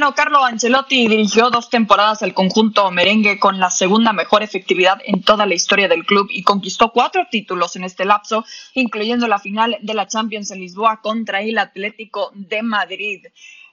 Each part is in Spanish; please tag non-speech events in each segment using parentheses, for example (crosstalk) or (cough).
Bueno, Carlo Ancelotti dirigió dos temporadas al conjunto merengue con la segunda mejor efectividad en toda la historia del club y conquistó cuatro títulos en este lapso, incluyendo la final de la Champions en Lisboa contra el Atlético de Madrid.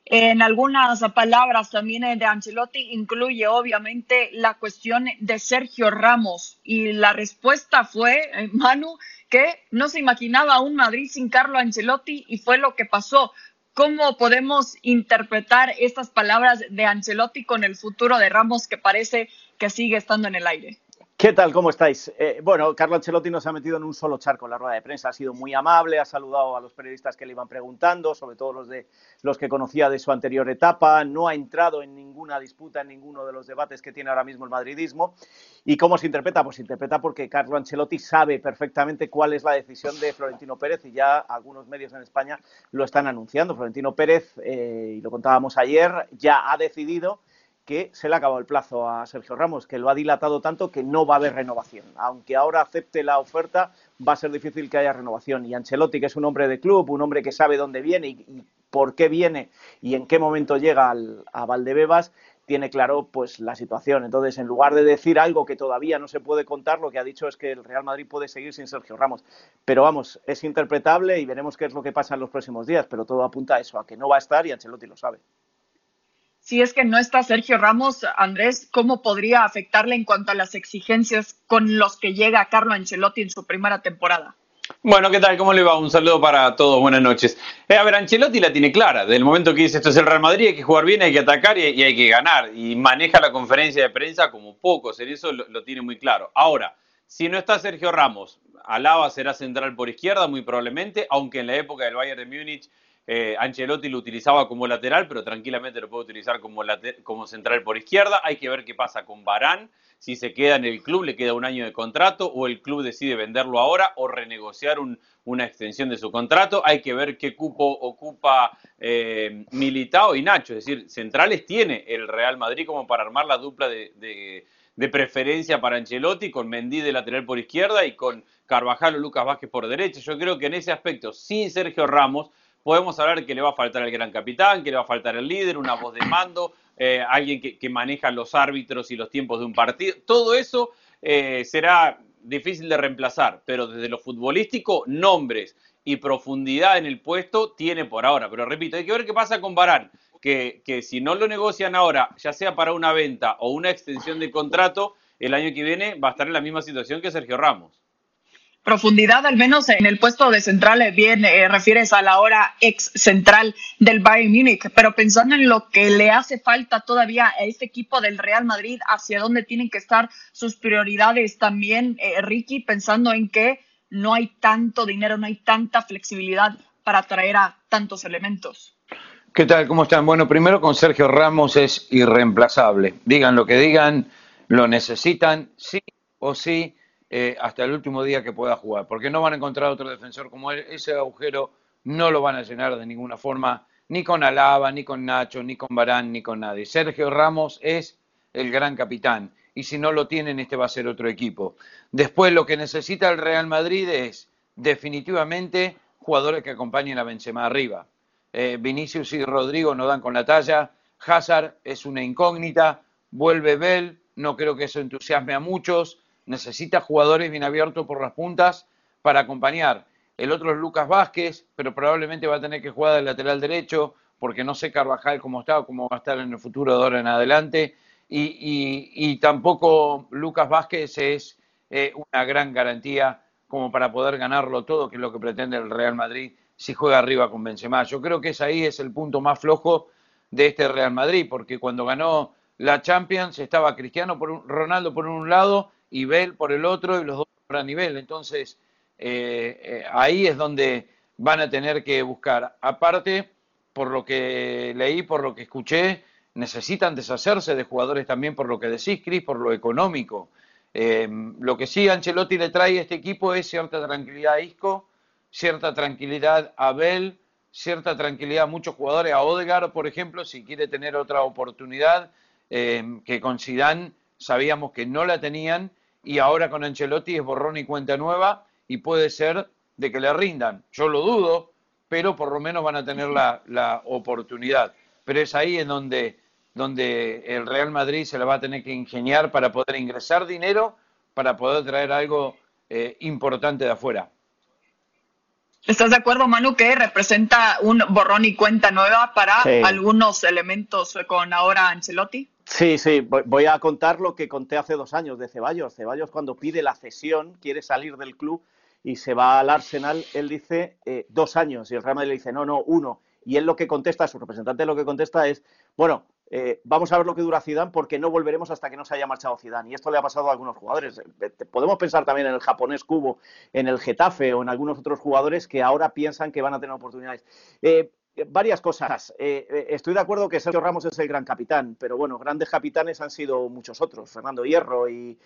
En algunas palabras también de Ancelotti incluye obviamente la cuestión de Sergio Ramos y la respuesta fue, eh, Manu, que no se imaginaba un Madrid sin Carlo Ancelotti y fue lo que pasó. ¿Cómo podemos interpretar estas palabras de Ancelotti con el futuro de Ramos que parece que sigue estando en el aire? ¿Qué tal? ¿Cómo estáis? Eh, bueno, Carlo Ancelotti nos ha metido en un solo charco en la rueda de prensa. Ha sido muy amable, ha saludado a los periodistas que le iban preguntando, sobre todo los de los que conocía de su anterior etapa. No ha entrado en ninguna disputa, en ninguno de los debates que tiene ahora mismo el madridismo. ¿Y cómo se interpreta? Pues se interpreta porque Carlo Ancelotti sabe perfectamente cuál es la decisión de Florentino Pérez y ya algunos medios en España lo están anunciando. Florentino Pérez, eh, y lo contábamos ayer, ya ha decidido que se le ha acabado el plazo a Sergio Ramos, que lo ha dilatado tanto que no va a haber renovación. Aunque ahora acepte la oferta, va a ser difícil que haya renovación. Y Ancelotti, que es un hombre de club, un hombre que sabe dónde viene y, por qué viene y en qué momento llega a Valdebebas, tiene claro pues la situación. Entonces, en lugar de decir algo que todavía no se puede contar, lo que ha dicho es que el Real Madrid puede seguir sin Sergio Ramos. Pero vamos, es interpretable y veremos qué es lo que pasa en los próximos días, pero todo apunta a eso, a que no va a estar y Ancelotti lo sabe si es que no está Sergio Ramos, Andrés, ¿cómo podría afectarle en cuanto a las exigencias con los que llega Carlo Ancelotti en su primera temporada? Bueno, ¿qué tal? ¿Cómo le va? Un saludo para todos, buenas noches. Eh, a ver, Ancelotti la tiene clara. Del momento que dice esto es el Real Madrid, hay que jugar bien, hay que atacar y, hay que ganar. Y maneja la conferencia de prensa como pocos, en eso lo, lo tiene muy claro. Ahora, si no está Sergio Ramos, Alaba será central por izquierda, muy probablemente, aunque en la época del Bayern de Múnich eh, Ancelotti lo utilizaba como lateral, pero tranquilamente lo puede utilizar como, como central por izquierda. Hay que ver qué pasa con Barán, si se queda en el club, le queda un año de contrato, o el club decide venderlo ahora o renegociar una extensión de su contrato. Hay que ver qué cupo ocupa eh, Militao y Nacho. Es decir, centrales tiene el Real Madrid como para armar la dupla de, de preferencia para Ancelotti, con Mendy de lateral por izquierda y con Carvajal o Lucas Vázquez por derecha. Yo creo que en ese aspecto, sin Sergio Ramos, podemos hablar que le va a faltar el gran capitán, que le va a faltar el líder, una voz de mando, eh, alguien que, maneja los árbitros y los tiempos de un partido. Todo eso eh, será difícil de reemplazar, pero desde lo futbolístico, nombres y profundidad en el puesto tiene por ahora. Pero repito, hay que ver qué pasa con Barán, que, que si no lo negocian ahora, ya sea para una venta o una extensión de contrato, el año que viene va a estar en la misma situación que Sergio Ramos profundidad, al menos en el puesto de central, eh, bien eh, refieres a la hora ex central del Bayern Múnich, pero pensando en lo que le hace falta todavía a este equipo del Real Madrid, hacia dónde tienen que estar sus prioridades también, eh, Ricky, pensando en que no hay tanto dinero, no hay tanta flexibilidad para traer a tantos elementos. ¿Qué tal? ¿Cómo están? Bueno, primero con Sergio Ramos es irreemplazable. Digan lo que digan, lo necesitan, sí o sí eh, hasta el último día que pueda jugar, porque no van a encontrar otro defensor como él, ese agujero no lo van a llenar de ninguna forma, ni con Alaba, ni con Nacho, ni con Barán, ni con nadie. Sergio Ramos es el gran capitán, y si no lo tienen, este va a ser otro equipo. Después lo que necesita el Real Madrid es definitivamente jugadores que acompañen a Benzema arriba. Eh, Vinicius y Rodrigo no dan con la talla, Hazard es una incógnita, vuelve Bell, no creo que eso entusiasme a muchos, necesita jugadores bien abiertos por las puntas para acompañar. El otro es Lucas Vázquez, pero probablemente va a tener que jugar del lateral derecho, porque no sé Carvajal cómo está o cómo va a estar en el futuro de ahora en adelante. Y, tampoco Lucas Vázquez es eh, una gran garantía como para poder ganarlo todo, que es lo que pretende el Real Madrid si juega arriba con Benzema. Yo creo que es ahí es el punto más flojo de este Real Madrid, porque cuando ganó la Champions estaba Cristiano por un, Ronaldo por un lado y Bell por el otro y los dos por a nivel. Entonces, eh, eh, ahí es donde van a tener que buscar. Aparte, por lo que leí, por lo que escuché, necesitan deshacerse de jugadores también por lo que decís, Cris, por lo económico. Eh, lo que sí Ancelotti le trae a este equipo es cierta tranquilidad a Isco, cierta tranquilidad a Bell, cierta tranquilidad a muchos jugadores, a Odegaard, por ejemplo, si quiere tener otra oportunidad, que con Zidane sabíamos que no la tenían y ahora con Ancelotti es borrón y cuenta nueva y puede ser de que le rindan. Yo lo dudo, pero por lo menos van a tener la, oportunidad. pero es ahí en donde, donde el Real Madrid se le va a tener que ingeniar para poder ingresar dinero, para poder traer algo eh, importante de afuera. ¿Estás de acuerdo, Manu, que representa un borrón y cuenta nueva para algunos elementos con ahora Ancelotti? Sí, sí, voy a contar lo que conté hace dos años de Ceballos. Ceballos cuando pide la cesión, quiere salir del club y se va al Arsenal, él dice eh, dos años y el Real Madrid le dice no, no, uno. Y él lo que contesta, su representante lo que contesta es, bueno, eh, vamos a ver lo que dura Zidane porque no volveremos hasta que no se haya marchado Zidane. Y esto le ha pasado a algunos jugadores. Eh, podemos pensar también en el japonés Cubo, en el Getafe o en algunos otros jugadores que ahora piensan que van a tener oportunidades. Varias cosas. Eh, eh, estoy de acuerdo que Sergio Ramos es el gran capitán, pero bueno, grandes capitanes han sido muchos otros, Fernando Hierro, y,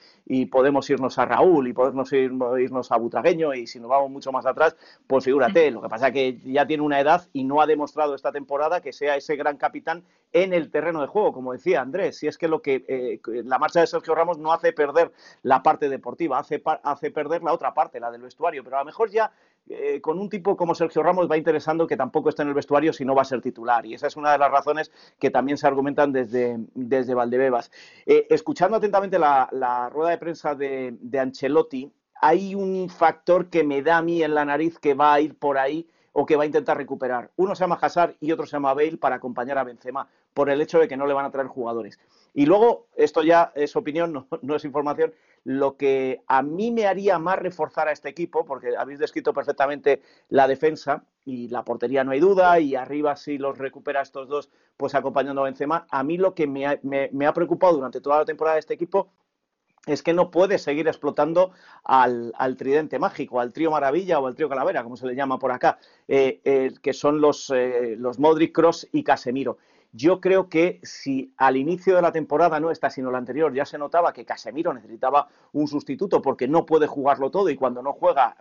podemos irnos a Raúl, y podemos irnos a Butragueño, y si nos vamos mucho más atrás, pues figúrate. Lo que pasa es que ya tiene una edad y no ha demostrado esta temporada que sea ese gran capitán en el terreno de juego, como decía Andrés. Si es que lo que la marcha de Sergio Ramos no hace perder la parte deportiva, hace, hace perder la otra parte, la del vestuario, pero a lo mejor ya eh, con un tipo como Sergio Ramos va interesando que tampoco esté en el vestuario si no va a ser titular. Y esa es una de las razones que también se argumentan desde, desde Valdebebas. Eh, escuchando atentamente la, rueda de prensa de, Ancelotti, hay un factor que me da a mí en la nariz que va a ir por ahí o que va a intentar recuperar. Uno se llama Hazard y otro se llama Bale para acompañar a Benzema, por el hecho de que no le van a traer jugadores. Y luego, esto ya es opinión, (laughs) no es información, lo que a mí me haría más reforzar a este equipo, porque habéis descrito perfectamente la defensa y la portería no hay duda, y arriba si los recupera estos dos, pues acompañando a Benzema, a mí lo que me ha, preocupado durante toda la temporada de este equipo es que no puede seguir explotando al, tridente mágico, al trío maravilla o al trío calavera, como se le llama por acá, eh, eh, que son los, eh, los Modric, Cross y Casemiro. Yo creo que si al inicio de la temporada, no esta, sino la anterior, ya se notaba que Casemiro necesitaba un sustituto porque no puede jugarlo todo y cuando no juega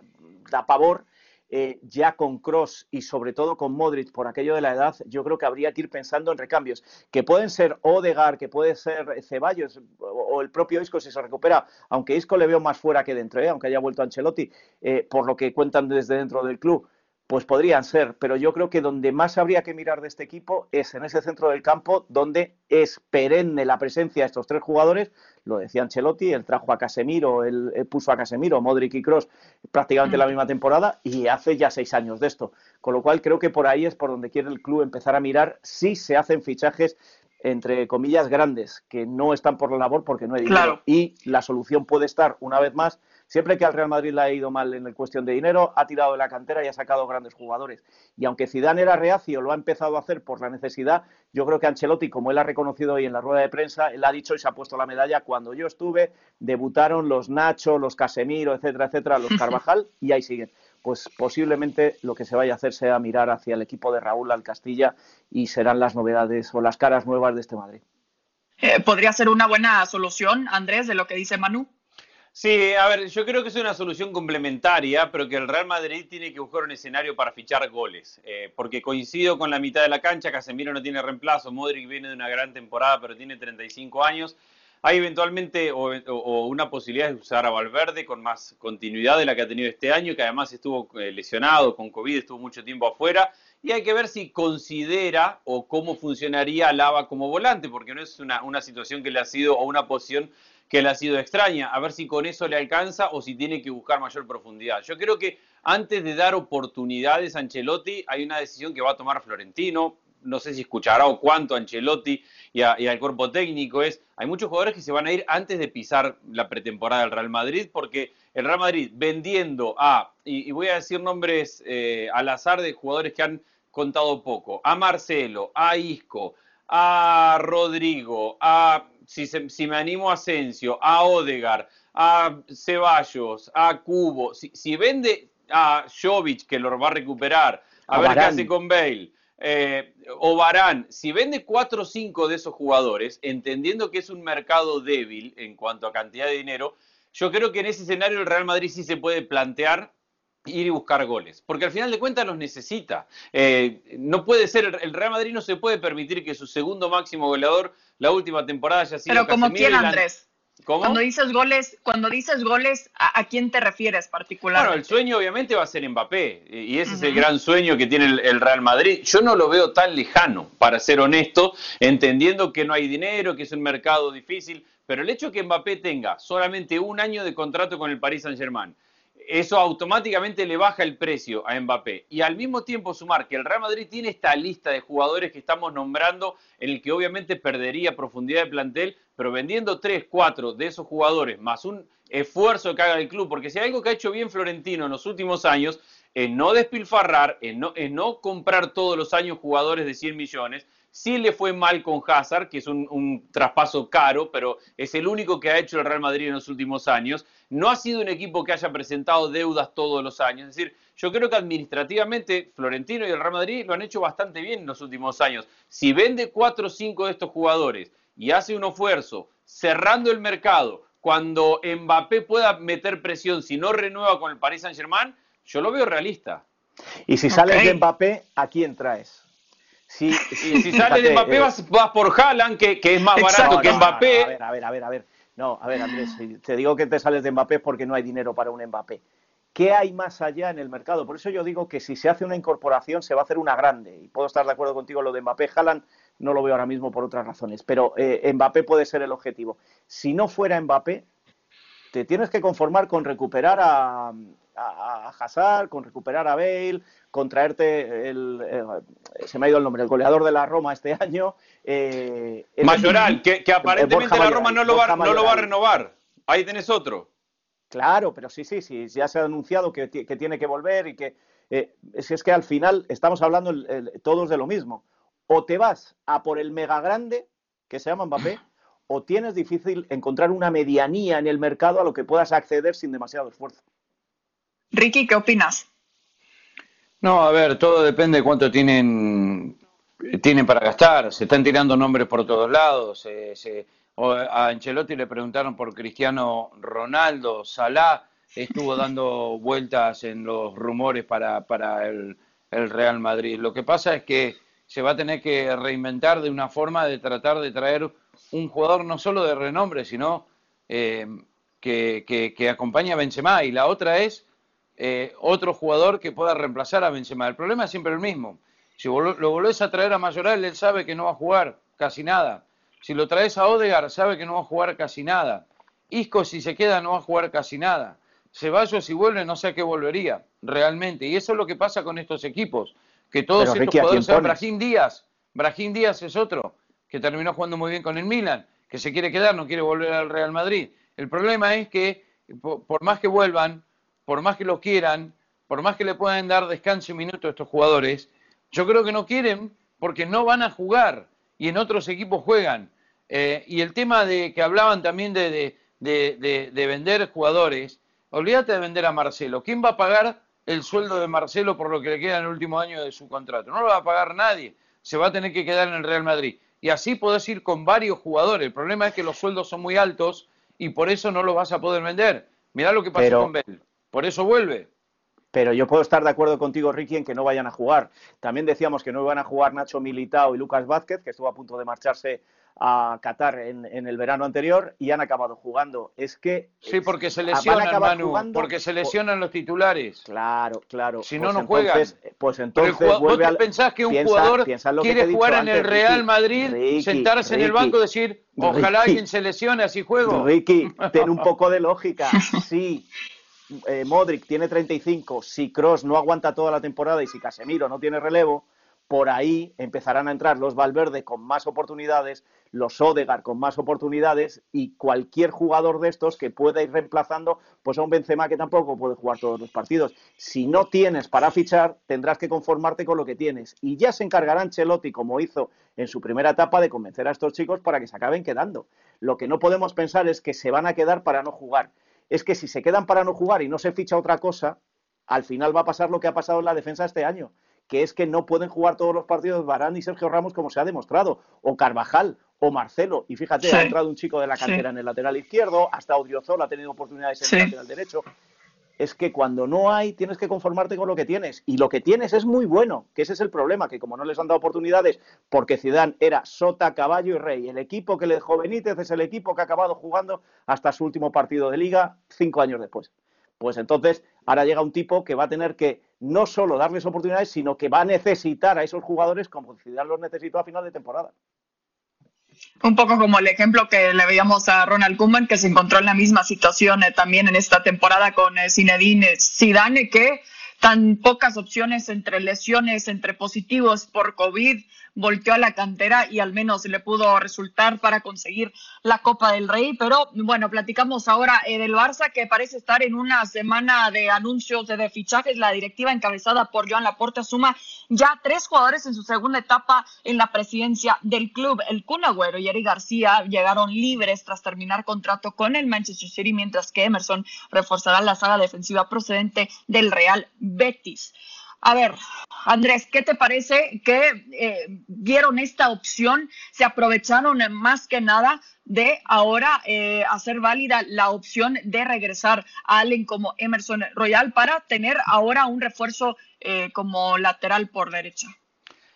da pavor, eh, ya con Cross y sobre todo con Modric por aquello de la edad, yo creo que habría que ir pensando en recambios, que pueden ser Odegar, que puede ser Ceballos o, el propio Isco si se recupera, aunque Isco le veo más fuera que dentro, ¿eh? aunque haya vuelto Ancelotti, eh, por lo que cuentan desde dentro del club. Pues podrían ser, pero yo creo que donde más habría que mirar de este equipo es en ese centro del campo donde es perenne la presencia de estos tres jugadores. Lo decía Ancelotti, él trajo a Casemiro, él, puso a Casemiro, Modric y Cross prácticamente la misma temporada y hace ya seis años de esto. Con lo cual creo que por ahí es por donde quiere el club empezar a mirar si se hacen fichajes entre comillas grandes que no están por la labor porque no hay dinero. Y la solución puede estar una vez más Siempre que al Real Madrid le ha ido mal en cuestión de dinero, ha tirado de la cantera y ha sacado grandes jugadores. Y aunque Zidane era reacio, lo ha empezado a hacer por la necesidad, yo creo que Ancelotti, como él ha reconocido hoy en la rueda de prensa, él ha dicho y se ha puesto la medalla, cuando yo estuve, debutaron los Nacho, los Casemiro, etcétera, etcétera, los (laughs) Carvajal, y ahí siguen pues posiblemente lo que se vaya a hacer sea mirar hacia el equipo de Raúl al Castilla y serán las novedades o las caras nuevas de este Madrid. Eh, ¿Podría ser una buena solución, Andrés, de lo que dice Manu? Sí, a ver, yo creo que es una solución complementaria, pero que el Real Madrid tiene que buscar un escenario para fichar goles. Eh, porque coincido con la mitad de la cancha, Casemiro no tiene reemplazo, Modric viene de una gran temporada, pero tiene 35 años. Hay eventualmente o, una posibilidad de usar a Valverde con más continuidad de la que ha tenido este año, que además estuvo eh, lesionado con COVID, estuvo mucho tiempo afuera. Y hay que ver si considera o cómo funcionaría Lava como volante, porque no es una, una situación que le ha sido o una posición que le ha sido extraña, a ver si con eso le alcanza o si tiene que buscar mayor profundidad. Yo creo que antes de dar oportunidades a Ancelotti, hay una decisión que va a tomar Florentino, no sé si escuchará o cuánto Ancelotti y, al cuerpo técnico es, hay muchos jugadores que se van a ir antes de pisar la pretemporada del Real Madrid, porque el Real Madrid vendiendo a, y, voy a decir nombres eh, al azar de jugadores que han contado poco, a Marcelo, a Isco, a Rodrigo, a si, me animo a Asensio, a Odegar, a Ceballos, a Cubo, si, vende a Jovic, que lo va a recuperar, a, ver qué hace con Bale, eh, o Barán, si vende 4 o 5 de esos jugadores, entendiendo que es un mercado débil en cuanto a cantidad de dinero, yo creo que en ese escenario el Real Madrid sí se puede plantear ir y buscar goles, porque al final de cuentas los necesita. Eh, no puede ser, el Real Madrid no se puede permitir que su segundo máximo goleador la última temporada haya sido Pero como quién, Andrés. Cuando dices goles, cuando dices goles, ¿a, quién te refieres particularmente? Bueno, el sueño obviamente va a ser Mbappé y ese es el gran sueño que tiene el, Real Madrid. Yo no lo veo tan lejano, para ser honesto, entendiendo que no hay dinero, que es un mercado difícil, pero el hecho de que Mbappé tenga solamente un año de contrato con el Paris Saint-Germain, eso automáticamente le baja el precio a Mbappé. Y al mismo tiempo sumar que el Real Madrid tiene esta lista de jugadores que estamos nombrando, en el que obviamente perdería profundidad de plantel, pero vendiendo 3, 4 de esos jugadores, más un esfuerzo que haga el club, porque si hay algo que ha hecho bien Florentino en los últimos años, es no despilfarrar, es no comprar todos los años jugadores de 100 millones, Sí le fue mal con Hazard, que es un, traspaso caro, pero es el único que ha hecho el Real Madrid en los últimos años. No ha sido un equipo que haya presentado deudas todos los años. Es decir, yo creo que administrativamente Florentino y el Real Madrid lo han hecho bastante bien en los últimos años. Si vende cuatro o cinco de estos jugadores y hace un esfuerzo cerrando el mercado, cuando Mbappé pueda meter presión si no renueva con el Paris Saint-Germain, yo lo veo realista. Y si sales de Mbappé, ¿a quién traes? Si, si sale de Mbappé, eh, vas, por Haaland, que, es más barato que Mbappé. a ver, a ver, a ver, a ver. No, a ver, Andrés, te digo que te sales de Mbappé porque no hay dinero para un Mbappé. ¿Qué hay más allá en el mercado? Por eso yo digo que si se hace una incorporación se va a hacer una grande. Y puedo estar de acuerdo contigo lo de Mbappé. Haaland no lo veo ahora mismo por otras razones, pero eh, Mbappé puede ser el objetivo. Si no fuera Mbappé, te tienes que conformar con recuperar a, a, Hazard, con recuperar a Bale, con traerte el, eh, se me ha ido el nombre, el goleador de la Roma este (laughs) año. Eh, Mayoral, que, aparentemente la Roma no lo, va, no lo va a renovar. Ahí tenés otro. Claro, pero sí, sí, sí, ya se ha anunciado que, tiene que volver y que eh, es, que al final estamos hablando todos de lo mismo. O te vas a por el mega grande, que se llama Mbappé, o tienes difícil encontrar una medianía en el mercado a lo que puedas acceder sin demasiado esfuerzo. Ricky, ¿qué opinas? No, a ver, todo depende de cuánto tienen, tienen para gastar. Se están tirando nombres por todos lados. a Ancelotti le preguntaron por Cristiano Ronaldo, Salah estuvo dando (laughs) vueltas en los rumores para, para el, Real Madrid. Lo que pasa es que se va a tener que reinventar de una forma de tratar de traer un jugador no solo de renombre, sino eh, que, que, que acompañe a Benzema. Y la otra es eh, otro jugador que pueda reemplazar a Benzema. El problema es siempre el mismo. Si lo volvés a traer a Mayoral, él sabe que no va a jugar casi nada. Si lo traes a Odegar, sabe que no va a jugar casi nada. Isco, si se queda, no va a jugar casi nada. Ceballos, si vuelve, no sé a qué volvería, realmente. Y eso es lo que pasa con estos equipos. Que todos estos jugadores, Brahim Díaz, Brahim Díaz es otro, que terminó jugando muy bien con el Milan, que se quiere quedar, no quiere volver al Real Madrid. El problema es que, por más que vuelvan, por más que lo quieran, por más que le puedan dar descanso y minuto a estos jugadores, yo creo que no quieren porque no van a jugar y en otros equipos juegan. Eh, y el tema de que hablaban también de, de, vender jugadores, olvídate de vender a Marcelo. ¿Quién va a pagar el sueldo de Marcelo por lo que le queda en el último año de su contrato? No lo va a pagar nadie. Se va a tener que quedar en el Real Madrid. Y así podés ir con varios jugadores. El problema es que los sueldos son muy altos y por eso no los vas a poder vender. Mirá lo que pasó con Bell. Por eso vuelve. Pero yo puedo estar de acuerdo contigo, Ricky, en que no vayan a jugar. También decíamos que no iban a jugar Nacho Militao y Lucas Vázquez, que estuvo a punto de marcharse a Qatar en, el verano anterior y han acabado jugando. Es que sí, porque se lesionan, Manu, porque se lesionan los titulares. Claro, claro. Si no, pues no juegan. Pues entonces ¿Vos pensás que un jugador quiere jugar en el Real Madrid, sentarse en el banco y decir, ojalá alguien se lesione así juego? Ricky, ten un (laughs) poco de lógica. Sí, eh, Modric tiene 35, si Cross no aguanta toda la temporada y si Casemiro no tiene relevo, por ahí empezarán a entrar los Valverde con más oportunidades, los Odegar con más oportunidades y cualquier jugador de estos que pueda ir reemplazando pues a un Benzema que tampoco puede jugar todos los partidos. Si no tienes para fichar, tendrás que conformarte con lo que tienes y ya se encargará Ancelotti como hizo en su primera etapa de convencer a estos chicos para que se acaben quedando. Lo que no podemos pensar es que se van a quedar para no jugar es que si se quedan para no jugar y no se ficha otra cosa, al final va a pasar lo que ha pasado en la defensa este año, que es que no pueden jugar todos los partidos Barán y Sergio Ramos como se ha demostrado, o Carvajal, o Marcelo, y fíjate, ha entrado un chico de la cantera en el lateral izquierdo, hasta Odriozola ha tenido oportunidades en el lateral derecho. Es que cuando no hay tienes que conformarte con lo que tienes y lo que tienes es muy bueno, que ese es el problema, que como no les han dado oportunidades porque Zidane era sota, caballo y rey, el equipo que le dejó Benítez es el equipo que ha acabado jugando hasta su último partido de liga cinco años después. Pues entonces ahora llega un tipo que va a tener que no solo darles oportunidades, sino que va a necesitar a esos jugadores como Zidane los necesitó a final de temporada. Un poco como el ejemplo que le veíamos a Ronald Koeman, que se encontró en la misma situación eh, también en esta temporada con eh, Zinedine Zidane, que tan pocas opciones entre lesiones, entre positivos por COVID, volteó a la cantera y al menos le pudo resultar para conseguir la Copa del Rey. Pero bueno, platicamos ahora eh, del Barça que parece estar en una semana de anuncios de, fichajes. La directiva encabezada por Joan Laporta suma ya tres jugadores en su segunda etapa en la presidencia del club. El Kun Agüero y Eric García llegaron libres tras terminar contrato con el Manchester City, mientras que Emerson reforzará la saga defensiva procedente del Real Betis. A ver, Andrés, ¿qué te parece que eh, vieron esta opción? Se aprovecharon más que nada de ahora eh, hacer válida la opción de regresar a alguien como Emerson Royal para tener ahora un refuerzo eh, como lateral por derecha.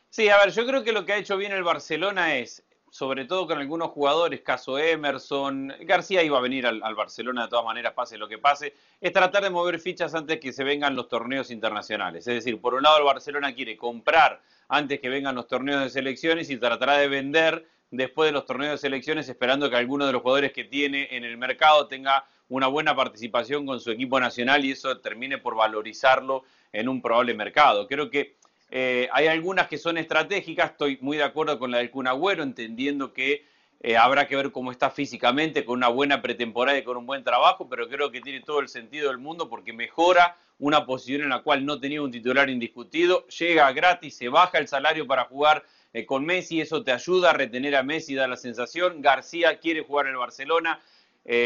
Sí, a ver, yo creo que lo que ha hecho bien el Barcelona es sobre todo con algunos jugadores, caso Emerson, García iba a venir al, Barcelona de todas maneras, pase lo que pase, es tratar de mover fichas antes que se vengan los torneos internacionales. Es decir, por un lado el Barcelona quiere comprar antes que vengan los torneos de selecciones y tratará de vender después de los torneos de selecciones esperando que alguno de los jugadores que tiene en el mercado tenga una buena participación con su equipo nacional y eso termine por valorizarlo en un probable mercado. Creo que eh, hay algunas que son estratégicas, estoy muy de acuerdo con la del Cunagüero, entendiendo que eh, habrá que ver cómo está físicamente, con una buena pretemporada y con un buen trabajo, pero creo que tiene todo el sentido del mundo porque mejora una posición en la cual no tenía un titular indiscutido, llega gratis, se baja el salario para jugar eh, con Messi, eso te ayuda a retener a Messi, da la sensación. García quiere jugar en el Barcelona,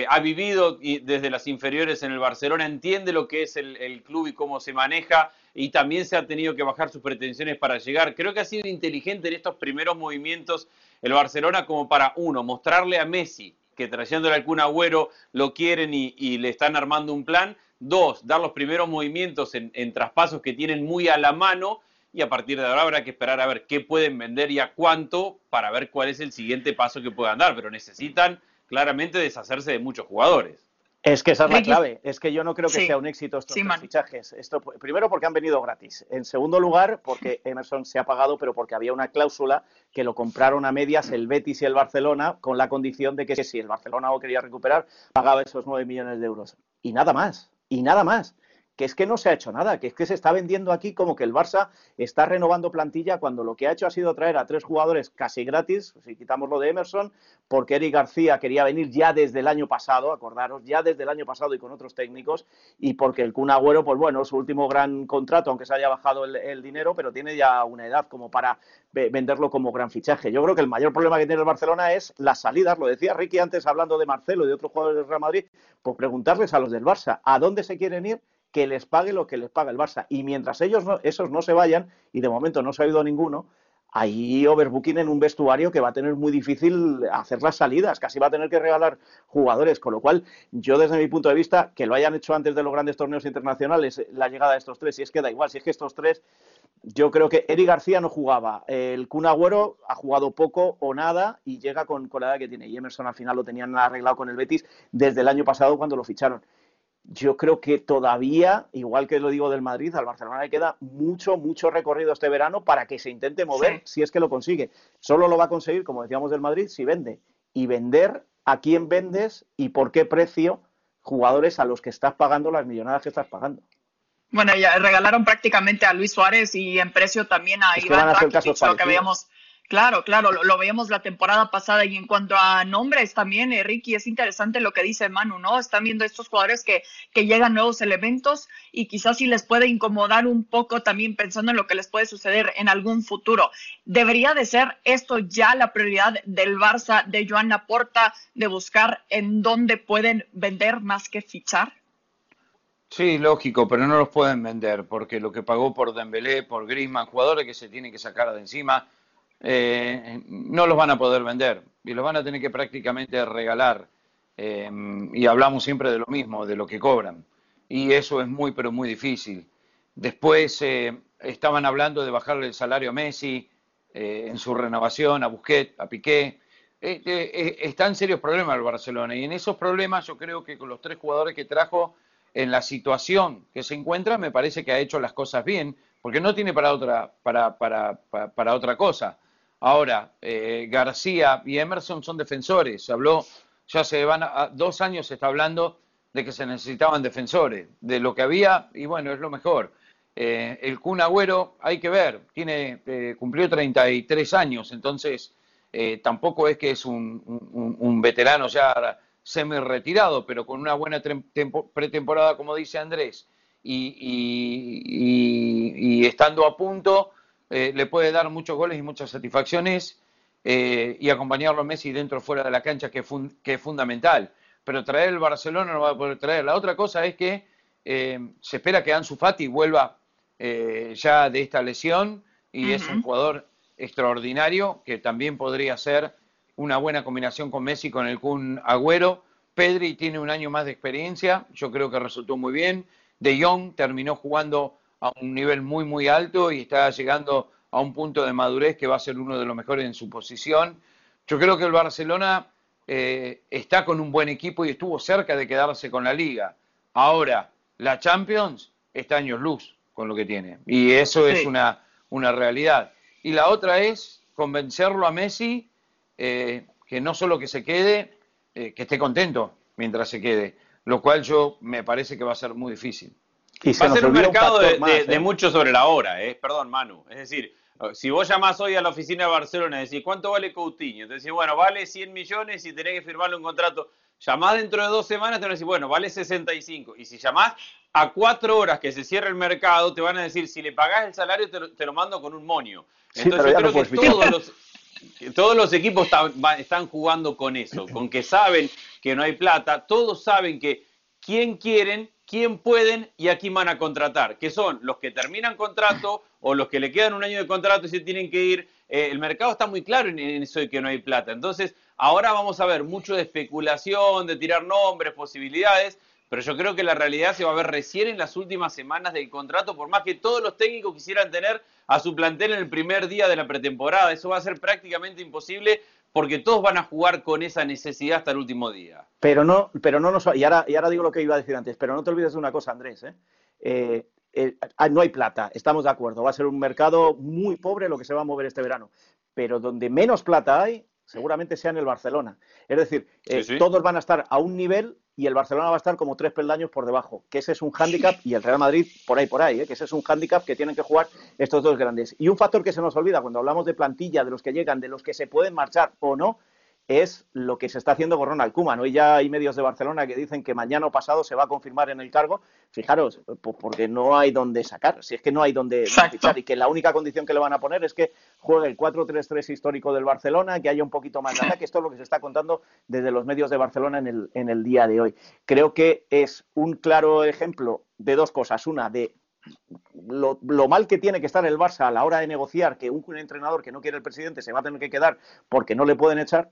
ha vivido desde las inferiores en el Barcelona, entiende lo que es el club y cómo se maneja y también se ha tenido que bajar sus pretensiones para llegar. Creo que ha sido inteligente en estos primeros movimientos el Barcelona como para, uno, mostrarle a Messi que trayéndole algún agüero lo quieren y, le están armando un plan. Dos, dar los primeros movimientos en, en traspasos que tienen muy a la mano y a partir de ahora habrá que esperar a ver qué pueden vender y a cuánto para ver cuál es el siguiente paso que puedan dar, pero necesitan claramente deshacerse de muchos jugadores. Es que esa es la clave. Es que yo no creo que sea un éxito estos fichajes. Esto, primero, porque han venido gratis. En segundo lugar, porque (laughs) Emerson se ha pagado, pero porque había una cláusula que lo compraron a medias el Betis y el Barcelona con la condición de que si el Barcelona lo quería recuperar, pagaba esos nueve millones de euros. Y nada más. Y nada más que es que no se ha hecho nada, que es que se está vendiendo aquí como que el Barça está renovando plantilla cuando lo que ha hecho ha sido traer a tres jugadores casi gratis, si quitamos lo de Emerson, porque Eric García quería venir ya desde el año pasado, acordaros, ya desde el año pasado y con otros técnicos, y porque el Kun Agüero, pues bueno, su último gran contrato, aunque se haya bajado el, dinero, pero tiene ya una edad como para venderlo como gran fichaje. Yo creo que el mayor problema que tiene el Barcelona es las salidas, lo decía Ricky antes hablando de Marcelo y de otros jugadores del Real Madrid, pues preguntarles a los del Barça, ¿a dónde se quieren ir? Que les pague lo que les paga el Barça. Y mientras ellos no, esos no se vayan, y de momento no se ha ido ninguno, hay overbooking en un vestuario que va a tener muy difícil hacer las salidas, casi va a tener que regalar jugadores, con lo cual yo desde mi punto de vista, que lo hayan hecho antes de los grandes torneos internacionales, la llegada de estos tres, si es que da igual, si es que estos tres, yo creo que Eric García no jugaba, el Kun Agüero ha jugado poco o nada y llega con, con la edad que tiene, y Emerson al final lo tenían arreglado con el Betis desde el año pasado cuando lo ficharon yo creo que todavía, igual que lo digo del Madrid, al Barcelona le queda mucho, mucho recorrido este verano para que se intente mover si es que lo consigue. Solo lo va a conseguir, como decíamos del Madrid, si vende. Y vender a quién vendes y por qué precio jugadores a los que estás pagando las millonadas que estás pagando. Bueno, ya regalaron prácticamente a Luis Suárez y en precio también a Iván Rakitic, lo que habíamos Claro, claro, lo, veíamos la temporada pasada y en cuanto a nombres también, eh, Ricky, es interesante lo que dice Manu, ¿no? Están viendo estos jugadores que, que llegan nuevos elementos y quizás sí les puede incomodar un poco también pensando en lo que les puede suceder en algún futuro. ¿Debería de ser esto ya la prioridad del Barça, de Joan Laporta, de buscar en dónde pueden vender más que fichar? Sí, lógico, pero no los pueden vender porque lo que pagó por Dembélé, por Griezmann, jugadores que se tienen que sacar de encima eh, no los van a poder vender y los van a tener que prácticamente regalar. Eh, y hablamos siempre de lo mismo, de lo que cobran. y eso es muy, pero muy difícil. Después eh, estaban hablando de bajarle el salario a Messi en su renovación, a Busquets, a Piqué. Eh, está en serios problemas el Barcelona y en esos problemas yo creo que con los tres jugadores que trajo en la situación que se encuentra me parece que ha hecho las cosas bien porque no tiene para otra, para, para, para, otra cosa. Ahora, García y Emerson son defensores. Se habló, ya se van a, dos años se está hablando de que se necesitaban defensores, de lo que había, y bueno, es lo mejor. Eh, el Kun Agüero, hay que ver, tiene, eh, cumplió 33 años, entonces eh, tampoco es que es un, veterano ya semi-retirado, pero con una buena pretemporada, como dice Andrés, y, estando a punto, le puede dar muchos goles y muchas satisfacciones y acompañarlo a Messi dentro o fuera de la cancha, que, que es fundamental pero traer el Barcelona no va a poder traer. La otra cosa es que eh, se espera que Ansu Fati vuelva eh, ya de esta lesión y es un jugador extraordinario que también podría ser una buena combinación con Messi, con el Kun Agüero. Pedri tiene un año más de experiencia, yo creo que resultó muy bien. De Jong terminó jugando a un nivel muy, muy alto y está llegando a un punto de madurez que va a ser uno de los mejores en su posición. Yo creo que el Barcelona eh, está con un buen equipo y estuvo cerca de quedarse con la liga. Ahora, la Champions está años luz con lo que tiene. Y eso es una, una realidad. Y la otra es convencerlo a Messi eh, que no solo que se quede, eh, que esté contento mientras se quede. Lo cual yo me parece que va a ser muy difícil. Y va a ser un mercado de, de, mucho sobre la hora, ¿eh? perdón Manu. Es decir, si vos llamás hoy a la oficina de Barcelona y decís, ¿cuánto vale Coutinho? Te decís, bueno, vale 100 millones y tenés que firmarle un contrato. Llamás dentro de dos semanas, te van a decir, bueno, vale 65. Y si llamás a cuatro horas que se cierra el mercado, te van a decir, si le pagás el salario, te lo, mando con un monio. Entonces yo creo que todos los, todos los equipos están jugando con eso, con que saben que no hay plata, todos saben que quién quieren quién pueden y a quién van a contratar, que son los que terminan contrato (laughs) o los que le quedan un año de contrato y se tienen que ir. Eh, el mercado está muy claro en, eso de que no hay plata. Entonces, ahora vamos a ver mucho de especulación, de tirar nombres, posibilidades, pero yo creo que la realidad se va a ver recién en las últimas semanas del contrato, por más que todos los técnicos quisieran tener a su plantel en el primer día de la pretemporada. Eso va a ser prácticamente imposible porque todos van a jugar con esa necesidad hasta el último día. Pero no, pero no nos, y ahora, y ahora digo lo que iba a decir antes, pero no te olvides de una cosa, Andrés, ¿eh? Eh, eh, ah, no hay plata, estamos de acuerdo, va a ser un mercado muy pobre lo que se va a mover este verano, pero donde menos plata hay, seguramente sea en el Barcelona. Es decir, todos van a estar a un nivel y el Barcelona va a estar como tres peldaños por debajo, que ese es un hándicap y el Real Madrid por ahí, por ahí, ¿eh? que ese es un hándicap que tienen que jugar estos dos grandes. Y un factor que se nos olvida cuando hablamos de plantilla, de los que llegan, de los que se pueden marchar o no, es lo que se está haciendo con Ronald Koeman. Hoy ya hay medios de Barcelona que dicen que mañana o pasado se va a confirmar en el cargo. Fijaros, porque no hay donde sacar, si es que no hay donde fichar y que la única condición que le van a poner es que juegue el 4-3-3 histórico del Barcelona, que haya un poquito más de ataque. Esto es lo que se está contando desde los medios de Barcelona en el, en el día de hoy. Creo que es un claro ejemplo de dos cosas. Una, de lo, lo, mal que tiene que estar el Barça a la hora de negociar que un, entrenador que no quiere el presidente se va a tener que quedar porque no le pueden echar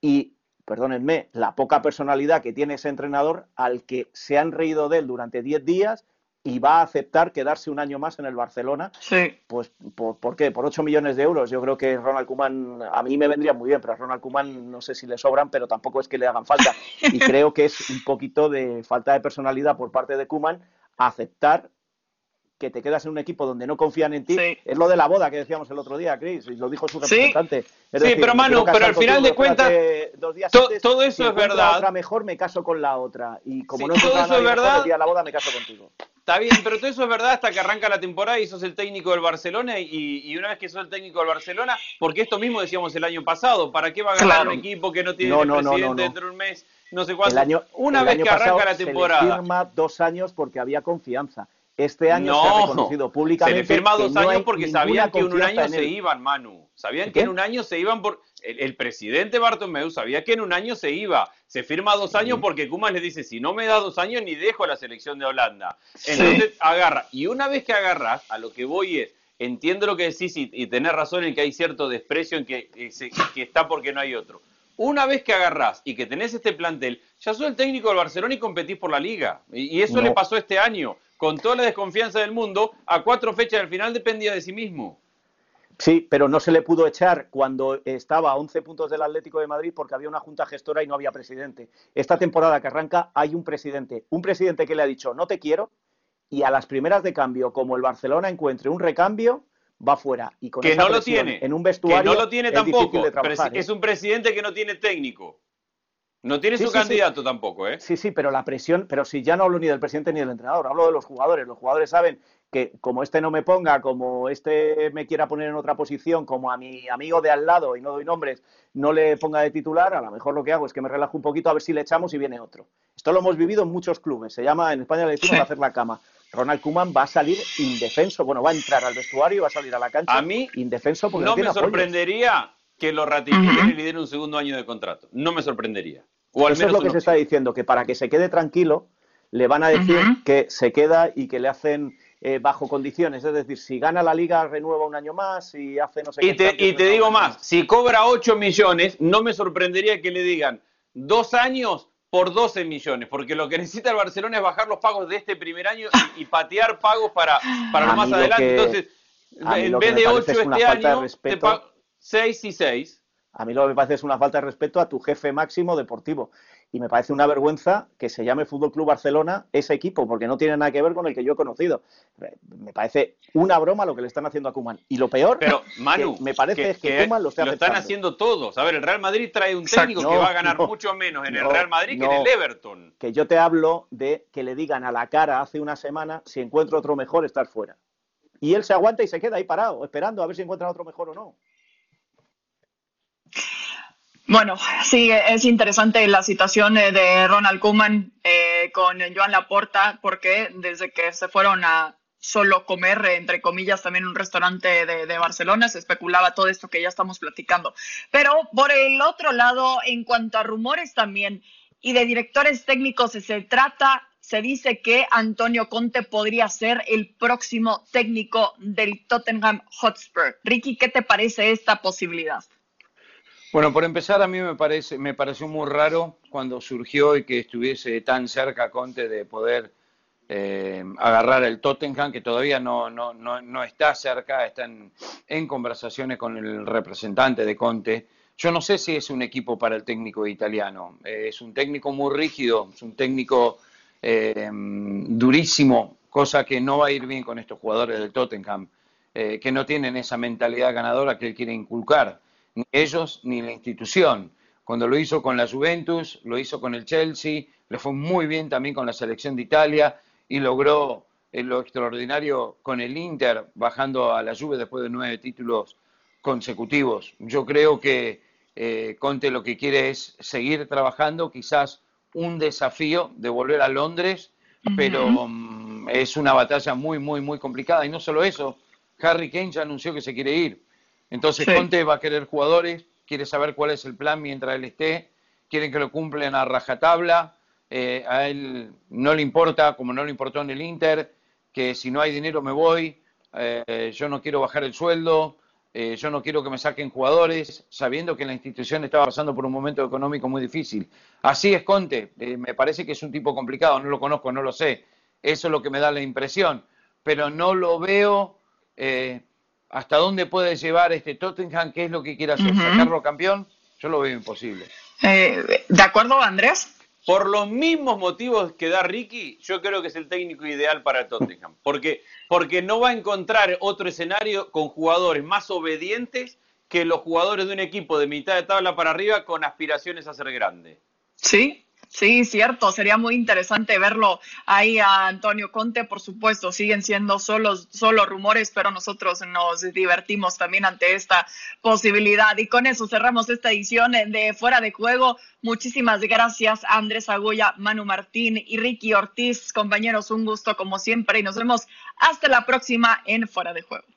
y, perdónenme, la poca personalidad que tiene ese entrenador al que se han reído de él durante 10 días y va a aceptar quedarse un año más en el Barcelona. Sí. Pues, ¿por, qué? Por 8 millones de euros. Yo creo que Ronald Koeman, a mí me vendría muy bien, pero a Ronald Koeman no sé si le sobran, pero tampoco es que le hagan falta. (laughs) Y creo que es un poquito de falta de personalidad por parte de Koeman aceptar que te quedas en un equipo donde no confían en ti. Es lo de la boda que decíamos el otro día, Chris, y lo dijo su representante. Sí, pero Manu, pero al final de cuentas, todo eso es verdad. Otra mejor me caso con la otra. Y como no todo eso es verdad, día la boda me caso contigo. Está bien, pero todo eso es verdad hasta que arranca la temporada y sos el técnico del Barcelona y, una vez que sos el técnico del Barcelona, porque esto mismo decíamos el año pasado, ¿para qué va a ganar un equipo que no tiene presidente dentro de un mes? No sé cuánto. una vez que arranca la temporada. Se le firma dos años porque había confianza. Este año se ha reconocido públicamente. Se le firma dos años porque sabían que en un año se iban, Manu. Sabían que en un año se iban por. El, presidente Bartomeu sabía que en un año se iba. Se firma dos años porque Kuman le dice: si no me da dos años, ni dejo la selección de Holanda. Entonces agarra. Y una vez que agarras, a lo que voy es. Entiendo lo que decís y, y tenés razón en que hay cierto desprecio en que, que está porque no hay otro. una vez que agarrás y que tenés este plantel, ya sos el técnico del Barcelona y competís por la liga. Y, eso le pasó este año. Con toda la desconfianza del mundo, a cuatro fechas del final dependía de sí mismo. Sí, pero no se le pudo echar cuando estaba a 11 puntos del Atlético de Madrid porque había una junta gestora y no había presidente. Esta temporada que arranca hay un presidente, un presidente que le ha dicho no te quiero y a las primeras de cambio, como el Barcelona encuentre un recambio, va fuera. Y con que no lo tiene. En un vestuario. Que no lo tiene tampoco. Es un presidente que no tiene técnico. No tiene su candidato tampoco, ¿eh? Sí, sí, pero la presión, pero si ya no hablo ni del presidente ni del entrenador, hablo de los jugadores. Los jugadores saben que como este no me ponga, como este me quiera poner en otra posición, como a mi amigo de al lado, y no doy nombres, no le ponga de titular, a lo mejor lo que hago es que me relajo un poquito a ver si le echamos y viene otro. Esto lo hemos vivido en muchos clubes. Se llama, en España le decimos hacer la cama. Ronald Koeman va a salir indefenso. Bueno, va a entrar al vestuario y va a salir a la cancha a mí indefenso porque no, me sorprendería que lo ratifiquen y le den un segundo año de contrato. No me sorprendería. O al Eso es lo que se está diciendo, que para que se quede tranquilo le van a decir que se queda y que le hacen eh, bajo condiciones. Es decir, si gana la liga, renueva un año más y hace no sé y qué. Te, y te digo más, si cobra 8 millones, no me sorprendería que le digan dos años por 12 millones, porque lo que necesita el Barcelona es bajar los pagos de este primer año y, patear pagos para, para lo más adelante. Entonces, en vez de 8 este año, te 6 y 6. A mí lo que me parece es una falta de respeto a tu jefe máximo deportivo y me parece una vergüenza que se llame Fútbol Club Barcelona ese equipo, porque no tiene nada que ver con el que yo he conocido. Me parece una broma lo que le están haciendo a Kuman. Y lo peor, Pero, Manu, me parece es que, Kuman lo, lo están haciendo todos. A ver, el Real Madrid trae un técnico que va a ganar mucho menos en el Real Madrid que en el Everton. Que yo te hablo de que le digan a la cara hace una semana, si encuentro otro mejor, estás fuera. Y él se aguanta y se queda ahí parado, esperando a ver si encuentra otro mejor o no. Bueno, sí, es interesante la situación eh, de Ronald Koeman eh, con Joan Laporta, porque desde que se fueron a solo comer, entre comillas, también un restaurante de, de, Barcelona, se especulaba todo esto que ya estamos platicando. Pero por el otro lado, en cuanto a rumores también y de directores técnicos se trata, se dice que Antonio Conte podría ser el próximo técnico del Tottenham Hotspur. Ricky, ¿qué te parece esta posibilidad? Bueno, por empezar, a mí me, parece, me pareció muy raro cuando surgió y que estuviese tan cerca Conte de poder eh, agarrar el Tottenham, que todavía no, no, no, está cerca, está en, conversaciones con el representante de Conte. Yo no sé si es un equipo para el técnico italiano. Eh, es un técnico muy rígido, es un técnico eh, durísimo, cosa que no va a ir bien con estos jugadores del Tottenham, que no tienen esa mentalidad ganadora que él quiere inculcar ni ellos ni la institución. Cuando lo hizo con la Juventus, lo hizo con el Chelsea, le fue muy bien también con la selección de Italia y logró eh, lo extraordinario con el Inter, bajando a la Juve después de nueve títulos consecutivos. Yo creo que eh, Conte lo que quiere es seguir trabajando, quizás un desafío de volver a Londres, pero mm, es una batalla muy, muy, muy complicada. Y no solo eso, Harry Kane ya anunció que se quiere ir. Entonces Conte va a querer jugadores, quiere saber cuál es el plan mientras él esté, quieren que lo cumplen a rajatabla, eh, a él no le importa, como no le importó en el Inter, que si no hay dinero me voy, eh, yo no quiero bajar el sueldo, eh, yo no quiero que me saquen jugadores, sabiendo que la institución estaba pasando por un momento económico muy difícil. Así es Conte, me parece que es un tipo complicado, no lo conozco, no lo sé, eso es lo que me da la impresión, pero no lo veo hasta dónde puede llevar este Tottenham, qué es lo que quiere hacer, sacarlo campeón, yo lo veo imposible. Eh, ¿De acuerdo, Andrés? Por los mismos motivos que da Ricky, yo creo que es el técnico ideal para Tottenham, porque, porque no va a encontrar otro escenario con jugadores más obedientes que los jugadores de un equipo de mitad de tabla para arriba con aspiraciones a ser grande. Sí, Sí, cierto, sería muy interesante verlo ahí a Antonio Conte, por supuesto, siguen siendo solo, solo rumores, pero nosotros nos divertimos también ante esta posibilidad. Y con eso cerramos esta edición de Fuera de Juego. Muchísimas gracias Andrés Agoya, Manu Martín y Ricky Ortiz, compañeros, un gusto como siempre y nos vemos hasta la próxima en Fuera de Juego.